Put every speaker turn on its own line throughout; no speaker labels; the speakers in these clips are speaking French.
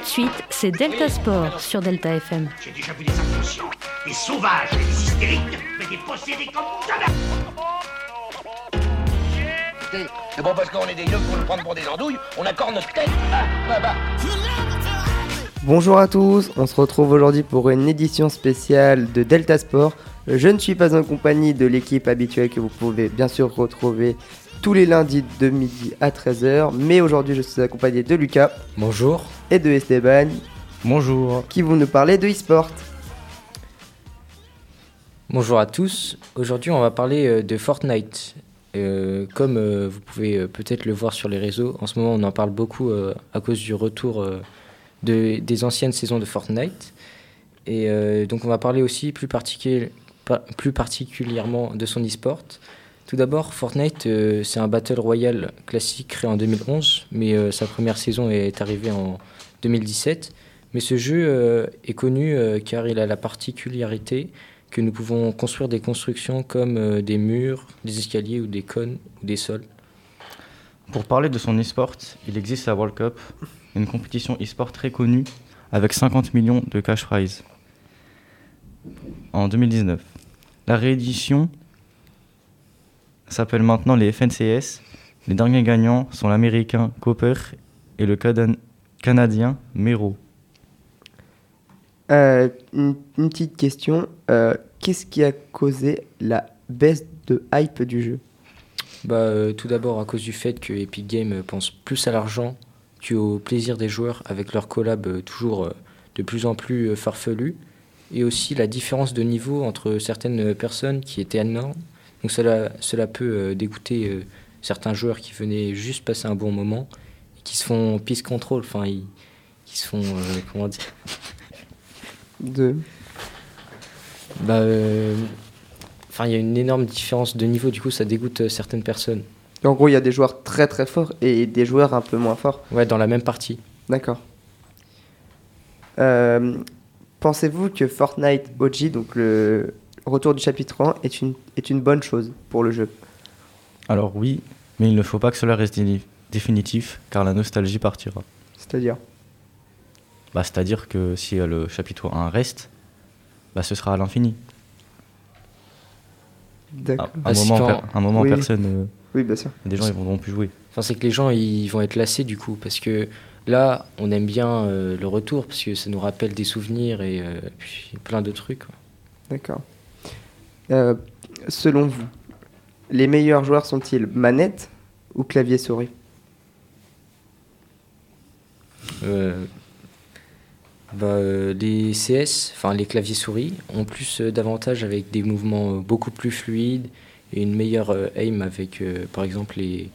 de suite, c'est Delta Sport sur Delta FM.
J'ai déjà vu des inconscients, des sauvages des hystériques, mais des possédés comme jamais
C'est bon parce qu'on est des yeux pour nous prendre pour des andouilles, on accorde notre tête. Ah, bah, bah.
Bonjour à tous, on se retrouve aujourd'hui pour une édition spéciale de Delta Sport. Je ne suis pas en compagnie de l'équipe habituelle que vous pouvez bien sûr retrouver tous les lundis de midi à 13h, mais aujourd'hui je suis accompagné de Lucas
Bonjour.
et de Esteban
Bonjour.
qui vont nous parler de e-sport.
Bonjour à tous. Aujourd'hui, on va parler euh, de Fortnite. Euh, comme euh, vous pouvez euh, peut-être le voir sur les réseaux, en ce moment, on en parle beaucoup euh, à cause du retour euh, de, des anciennes saisons de Fortnite. Et euh, donc, on va parler aussi plus, particu- pa- plus particulièrement de son e-sport. Tout d'abord, Fortnite, euh, c'est un battle royale classique créé en 2011, mais euh, sa première saison est arrivée en 2017. Mais ce jeu euh, est connu car il a la particularité que nous pouvons construire des constructions comme des murs, des escaliers ou des cônes ou des sols.
Pour parler de son e-sport, il existe la World Cup, une compétition e-sport très connue avec 50 millions de cash prize en 2019. La réédition s'appelle maintenant les FNCS. Les derniers gagnants sont l'américain Cooper et le canadien Mero.
Euh, une, une petite question, euh, qu'est-ce qui a causé la baisse de hype du jeu?
Bah, euh, tout d'abord à cause du fait que Epic Games pense plus à l'argent qu'au plaisir des joueurs avec leur collab euh, toujours de plus en plus euh, farfelu et aussi la différence de niveau entre certaines personnes qui était énorme. Donc cela, cela peut euh, dégoûter euh, certains joueurs qui venaient juste passer un bon moment et qui se font peace control, enfin ils, qui se font euh, comment dire
de...
Bah, enfin il y a une énorme différence de niveau, du coup ça dégoûte certaines personnes.
En gros, il y a des joueurs très très forts et des joueurs un peu moins forts.
Ouais, dans la même partie.
D'accord. Euh, Pensez-vous que Fortnite OG, donc le retour du chapitre 1, est une, est une bonne chose pour le jeu
Alors oui, mais il ne faut pas que cela reste dé- définitif car la nostalgie partira.
C'est-à-dire?
Bah, C'est-à-dire que si euh, le chapitre 1 reste, bah, ce sera à l'infini.
D'accord.
À un
Ah, si
moment, per- un moment
Oui.
personne, euh,
Oui, bien sûr.
des gens ils vont plus jouer.
Enfin, c'est que les gens ils vont être lassés du coup parce que là on aime bien euh, le retour parce que ça nous rappelle des souvenirs et euh, puis plein de trucs.
D'accord. Euh, selon vous, les meilleurs joueurs sont-ils manette ou clavier souris
Euh, bah, euh, les CS, enfin les claviers souris, ont plus d'avantages avec des mouvements beaucoup plus fluides et une meilleure aim avec par exemple les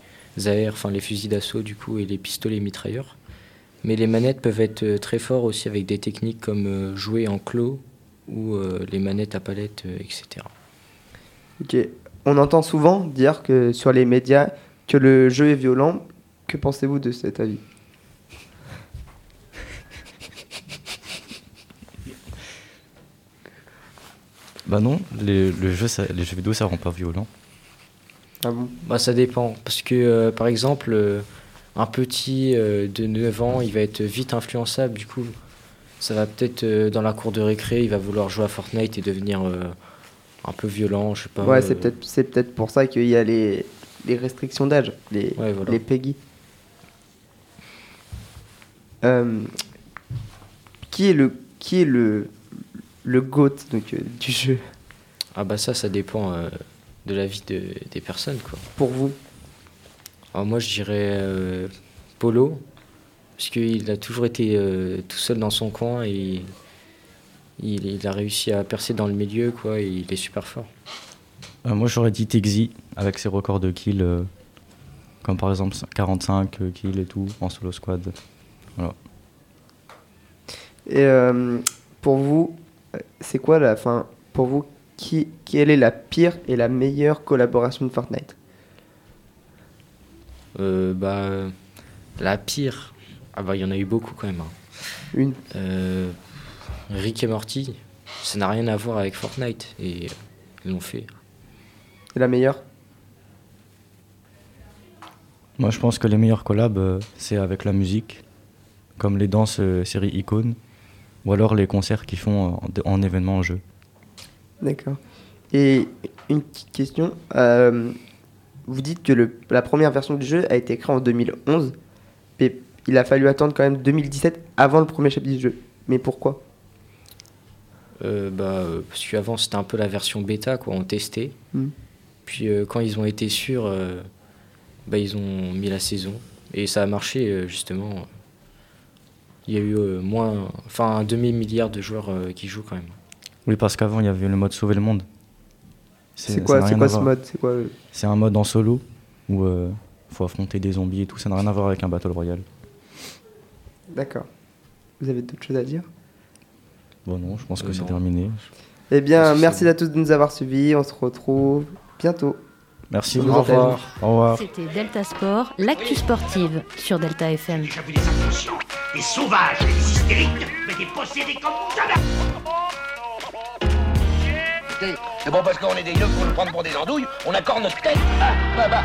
AR, enfin les fusils d'assaut du coup et les pistolets mitrailleurs. Mais les manettes peuvent être très forts aussi avec des techniques comme jouer en clos ou les manettes à palette, etc.
Ok. On entend souvent dire que sur les médias que le jeu est violent. Que pensez-vous de cet avis?
Bah non, les, le jeu, ça- les jeux vidéo ça rend pas violent.
Ah bon?
Bah, ça dépend. Parce que, euh, par exemple, euh, un petit euh, de 9 ans, il va être vite influençable. Du coup, ça va peut-être, euh, dans la cour de récré, il va vouloir jouer à Fortnite et devenir euh, un peu violent, je sais pas.
Ouais,
euh,
c'est peut-être c'est peut-être pour ça qu'il y a les, les restrictions d'âge, les,
Ouais, voilà.
les PEGI. Euh, qui est le qui est le le goat donc, euh, du jeu?
Ah bah ça, ça dépend euh, de la vie de- des personnes, quoi.
pour vous?
Alors moi, je dirais Polo, parce qu'il a toujours été tout seul dans son coin et il, il a réussi à percer dans le milieu, quoi, et il est super fort.
Euh, moi j'aurais dit Texi avec ses records de kills, euh, comme par exemple 45 kills et tout en solo squad.
Et euh, pour vous, euh, c'est quoi la fin? Pour vous, qui, quelle est la pire et la meilleure collaboration de Fortnite?
Euh, bah, la pire, ah bah il y en a eu beaucoup quand même. hein.
Une.
Rick et Morty, ça n'a rien à voir avec Fortnite et ils l'ont fait.
Et la meilleure?
Moi je pense que les meilleurs collabs euh, c'est avec la musique comme les danses euh, série Icône, ou alors les concerts qu'ils font en, en événement en jeu.
D'accord. Et une petite question. euh, vous dites que le- la première version du jeu a été créée en 2011, mais il a fallu attendre quand même 2017 avant le premier chapitre du jeu. Mais pourquoi?
Euh, bah, euh, parce qu'avant c'était un peu la version bêta, quoi, on testait.
Mm.
Puis euh, quand ils ont été sûrs, euh, bah, ils ont mis la saison. Et ça a marché, euh, justement. Il y a eu euh, moins, enfin un demi-milliard de joueurs euh, qui jouent quand même.
Oui, parce qu'avant, il y avait le mode sauver le monde.
C'est quoi, c'est quoi ce mode? C'est quoi
C'est un mode en solo où il faut affronter des zombies et tout. Ça n'a rien à voir avec un Battle Royale.
D'accord. Vous avez d'autres choses à dire?
Bon, non, je pense que
Euh,
c'est terminé.
Eh bien, merci à tous de nous avoir suivis. On se retrouve bientôt.
Merci.
Au
Au
revoir.
revoir. Au revoir.
C'était Delta Sport, l'actu sportive sur Delta FM.
J'ai vu des inconscients, des sauvages, des hystériques, mais des possédés comme jamais.
C'est bon parce qu'on est des yeux pour nous prendre pour des andouilles, on accorde notre tête. Ah, bah, bah.